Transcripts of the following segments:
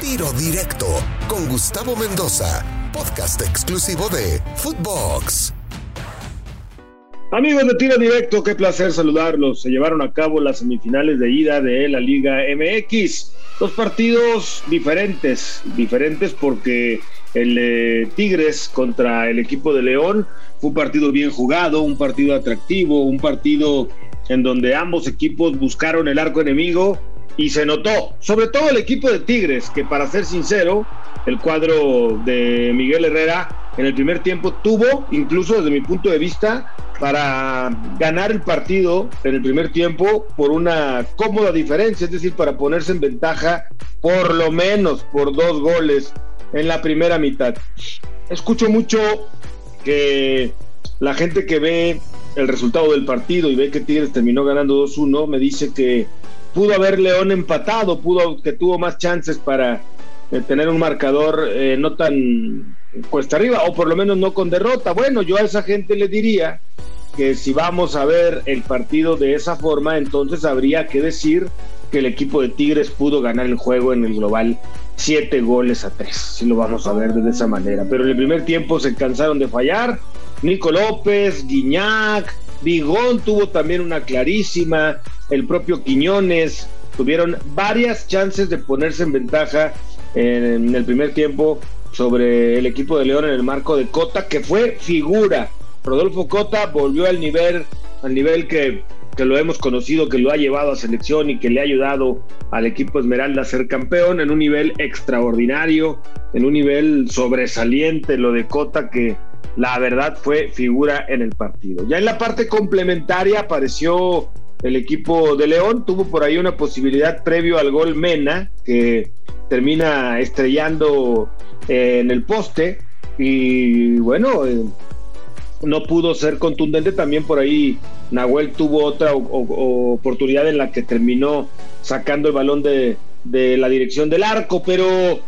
Tiro Directo con Gustavo Mendoza, podcast exclusivo de Footbox. Amigos de Tiro Directo, qué placer saludarlos. Se llevaron a cabo las semifinales de ida de la Liga MX. Dos partidos diferentes, diferentes porque el Tigres contra el equipo de León fue un partido bien jugado, un partido atractivo, un partido en donde ambos equipos buscaron el arco enemigo y se notó, sobre todo el equipo de Tigres, que para ser sincero, el cuadro de Miguel Herrera en el primer tiempo tuvo, incluso desde mi punto de vista, para ganar el partido en el primer tiempo por una cómoda diferencia, es decir, para ponerse en ventaja por lo menos por dos goles en la primera mitad. Escucho mucho que la gente que ve el resultado del partido y ve que Tigres terminó ganando 2-1, me dice que pudo haber León empatado, pudo que tuvo más chances para eh, tener un marcador eh, no tan cuesta arriba, o por lo menos no con derrota. Bueno, yo a esa gente le diría que si vamos a ver el partido de esa forma, entonces habría que decir que el equipo de Tigres pudo ganar el juego en el global siete goles a tres, si lo vamos a ver de esa manera. Pero en el primer tiempo se cansaron de fallar. Nico López, Guiñac, Bigón tuvo también una clarísima, el propio Quiñones, tuvieron varias chances de ponerse en ventaja en el primer tiempo sobre el equipo de León en el marco de Cota, que fue figura. Rodolfo Cota volvió al nivel, al nivel que, que lo hemos conocido, que lo ha llevado a selección y que le ha ayudado al equipo Esmeralda a ser campeón en un nivel extraordinario, en un nivel sobresaliente, lo de Cota que la verdad fue figura en el partido. Ya en la parte complementaria apareció el equipo de León, tuvo por ahí una posibilidad previo al gol Mena, que termina estrellando eh, en el poste y bueno, eh, no pudo ser contundente. También por ahí Nahuel tuvo otra oportunidad en la que terminó sacando el balón de, de la dirección del arco, pero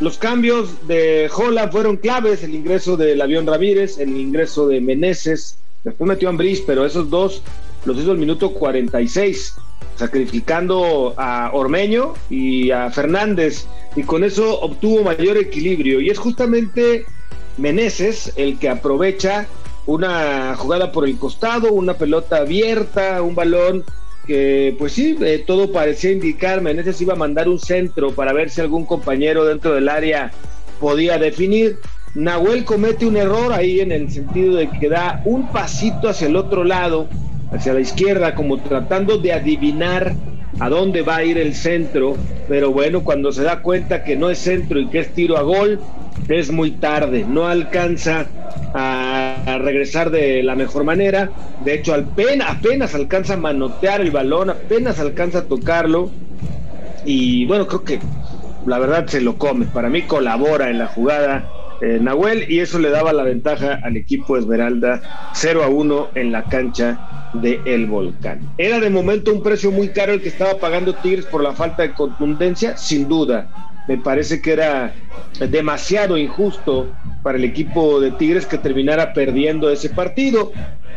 los cambios de Jola fueron claves, el ingreso del avión Ramírez, el ingreso de Meneses, después metió a Ambris, pero esos dos los hizo el minuto 46, sacrificando a Ormeño y a Fernández, y con eso obtuvo mayor equilibrio. Y es justamente Meneses el que aprovecha una jugada por el costado, una pelota abierta, un balón que pues sí, eh, todo parecía indicar, Meneses iba a mandar un centro para ver si algún compañero dentro del área podía definir. Nahuel comete un error ahí en el sentido de que da un pasito hacia el otro lado, hacia la izquierda, como tratando de adivinar a dónde va a ir el centro, pero bueno, cuando se da cuenta que no es centro y que es tiro a gol, es muy tarde, no alcanza a, regresar de la mejor manera, de hecho apenas, apenas alcanza a manotear el balón, apenas alcanza a tocarlo, y bueno, creo que la verdad se lo come, para mí colabora en la jugada eh, Nahuel y eso le daba la ventaja al equipo Esmeralda 0 a 1 en la cancha de El Volcán. Era de momento un precio muy caro el que estaba pagando Tigres por la falta de contundencia, sin duda. Me parece que era demasiado injusto para el equipo de Tigres que terminara perdiendo ese partido.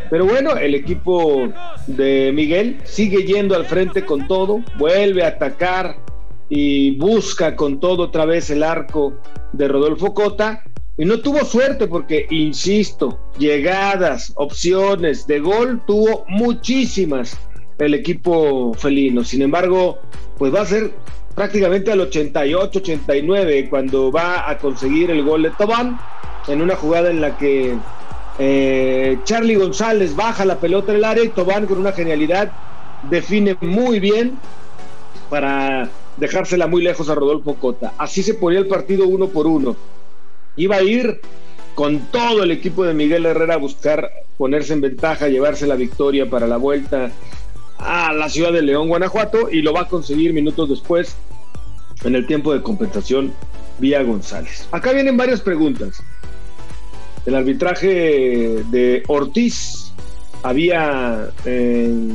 Pero bueno, el equipo de Miguel sigue yendo al frente con todo, vuelve a atacar y busca con todo otra vez el arco de Rodolfo Cota y no tuvo suerte porque, insisto, llegadas, opciones de gol tuvo muchísimas el equipo felino. Sin embargo, pues va a ser prácticamente al 88, 89 cuando va a conseguir el gol de Tobán en una jugada en la que eh, Charlie González baja la pelota en el área y Tobán con una genialidad define muy bien para dejársela muy lejos a Rodolfo Cota. Así se ponía el partido uno por uno iba a ir con todo el equipo de Miguel Herrera a buscar ponerse en ventaja, llevarse la victoria para la vuelta a la ciudad de León, Guanajuato, y lo va a conseguir minutos después en el tiempo de compensación vía González. Acá vienen varias preguntas. El arbitraje de Ortiz había eh,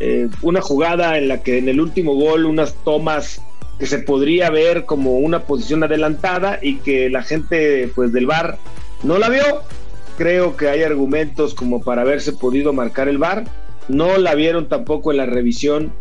eh, una jugada en la que en el último gol unas tomas que se podría ver como una posición adelantada y que la gente pues del VAR no la vio. Creo que hay argumentos como para haberse podido marcar el VAR. No la vieron tampoco en la revisión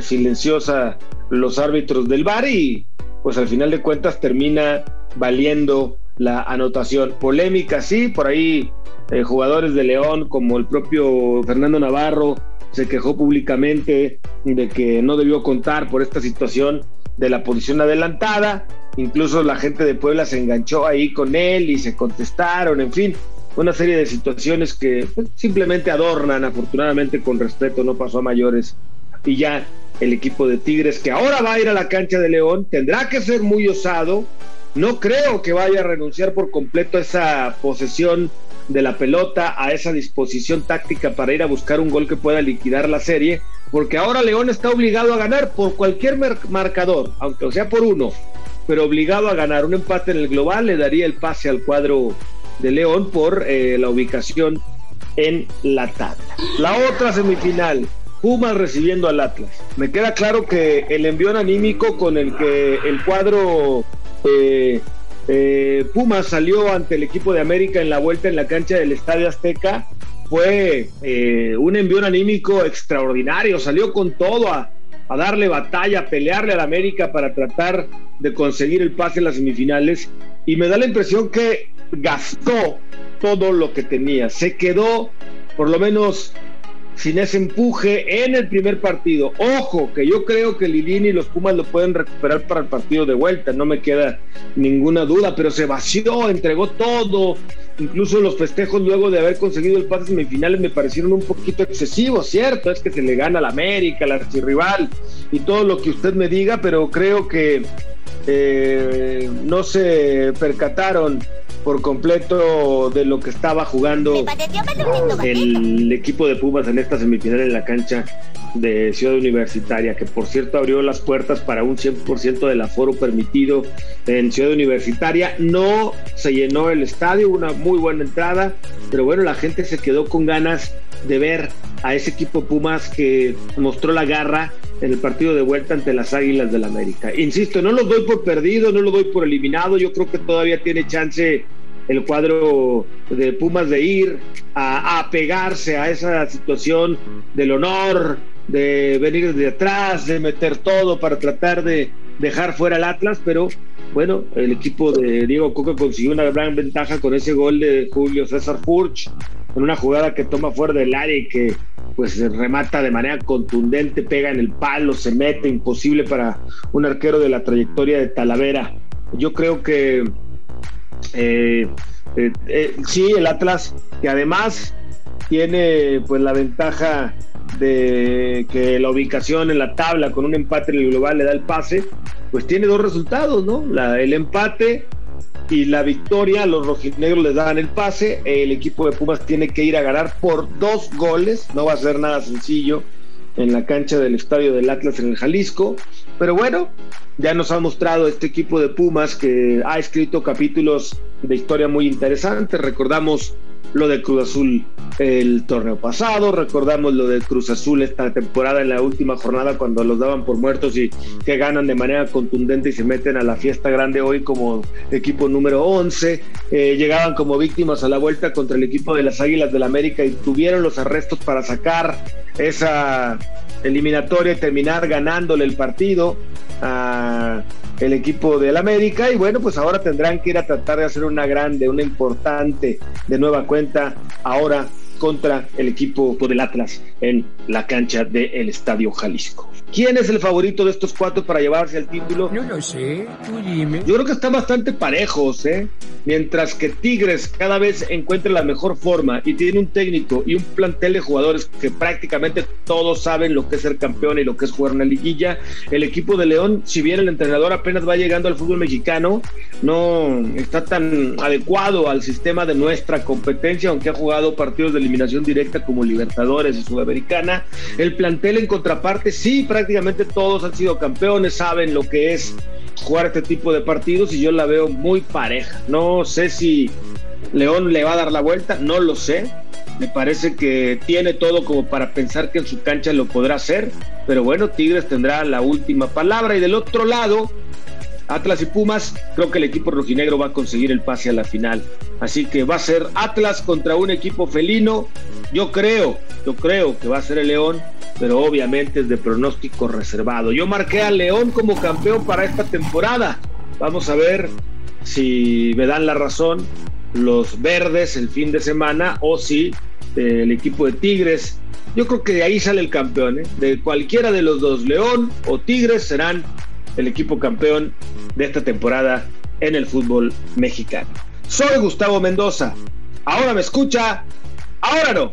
silenciosa los árbitros del VAR y pues al final de cuentas termina valiendo la anotación. Polémica, sí, por ahí eh, jugadores de León como el propio Fernando Navarro se quejó públicamente de que no debió contar por esta situación de la posición adelantada. Incluso la gente de Puebla se enganchó ahí con él y se contestaron, en fin, una serie de situaciones que pues, simplemente adornan, afortunadamente con respeto, no pasó a mayores. Y ya el equipo de Tigres, que ahora va a ir a la cancha de León, tendrá que ser muy osado. No creo que vaya a renunciar por completo a esa posesión de la pelota, a esa disposición táctica para ir a buscar un gol que pueda liquidar la serie, porque ahora León está obligado a ganar por cualquier marcador, aunque sea por uno, pero obligado a ganar. Un empate en el global le daría el pase al cuadro de León por eh, la ubicación en la tabla. La otra semifinal, Pumas recibiendo al Atlas. Me queda claro que el envión anímico con el que el cuadro eh, eh, Pumas salió ante el equipo de América en la vuelta en la cancha del Estadio Azteca fue un envío anímico extraordinario, salió con todo a, darle batalla, a pelearle al América para tratar de conseguir el pase en las semifinales. Y me da la impresión que gastó todo lo que tenía, se quedó por lo menos sin ese empuje en el primer partido. Ojo, que yo creo que Lilini y los Pumas lo pueden recuperar para el partido de vuelta, no me queda ninguna duda, pero se vació, entregó todo. Incluso los festejos luego de haber conseguido el pase semifinales me parecieron un poquito excesivos, cierto, es que se le gana a la América, al archirrival y todo lo que usted me diga, pero creo que eh, no se percataron por completo de lo que estaba jugando el equipo de Pumas en esta semifinal en la cancha de Ciudad Universitaria, que por cierto abrió las puertas para un 100% del aforo permitido en Ciudad Universitaria. No se llenó el estadio, una muy buena entrada, pero bueno, la gente se quedó con ganas de ver a ese equipo Pumas que mostró la garra en el partido de vuelta ante las Águilas del la América. Insisto, no lo doy por perdido, no lo doy por eliminado, yo creo que todavía tiene chance el cuadro de Pumas de ir a, a pegarse a esa situación del honor, de venir de atrás, de meter todo para tratar de dejar fuera al Atlas, pero bueno, el equipo de Diego Coca consiguió una gran ventaja con ese gol de Julio César Furch, en una jugada que toma fuera del área y que pues remata de manera contundente, pega en el palo, se mete, imposible para un arquero de la trayectoria de Talavera. Yo creo que eh, eh, eh, sí, el Atlas, que además tiene pues la ventaja de que la ubicación en la tabla con un empate en el global le da el pase, pues tiene dos resultados, ¿no? El empate y la victoria, los rojinegros les dan el pase, el equipo de Pumas tiene que ir a ganar por dos goles, no va a ser nada sencillo en la cancha del estadio del Atlas en el Jalisco, pero bueno, ya nos ha mostrado este equipo de Pumas que ha escrito capítulos de historia muy interesantes, recordamos lo de Cruz Azul el torneo pasado, recordamos lo de Cruz Azul esta temporada en la última jornada cuando los daban por muertos y que ganan de manera contundente y se meten a la fiesta grande hoy como equipo número 11, eh, llegaban como víctimas a la vuelta contra el equipo de las Águilas del América y tuvieron los arrestos para sacar esa eliminatoria y terminar ganándole el partido a el equipo del América y bueno, pues ahora tendrán que ir a tratar de hacer una grande, una importante de nueva cuenta ahora contra el equipo del Atlas en la cancha del Estadio Jalisco. ¿Quién es el favorito de estos cuatro para llevarse el título? No lo sé, tú dime. Yo creo que están bastante parejos, ¿eh? Mientras que Tigres cada vez encuentra la mejor forma y tiene un técnico y un plantel de jugadores que prácticamente todos saben lo que es ser campeón y lo que es jugar una liguilla, el equipo de León, si bien el entrenador apenas va llegando al fútbol mexicano, no está tan adecuado al sistema de nuestra competencia, aunque ha jugado partidos de eliminación directa como Libertadores y Sudamericana. El plantel en contraparte sí, prácticamente prácticamente todos han sido campeones, saben lo que es jugar este tipo de partidos y yo la veo muy pareja. No sé si León le va a dar la vuelta, no lo sé. Me parece que tiene todo como para pensar que en su cancha lo podrá hacer, pero bueno, Tigres tendrá la última palabra y del otro lado, Atlas y Pumas, creo que el equipo rojinegro va a conseguir el pase a la final. Así que va a ser Atlas contra un equipo felino. Yo creo, yo creo que va a ser el León pero obviamente es de pronóstico reservado. Yo marqué a León como campeón para esta temporada. Vamos a ver si me dan la razón los verdes el fin de semana o si eh, el equipo de Tigres. Yo creo que de ahí sale el campeón. ¿eh? De cualquiera de los dos, León o Tigres, serán el equipo campeón de esta temporada en el fútbol mexicano. Soy Gustavo Mendoza. Ahora me escucha, ahora no.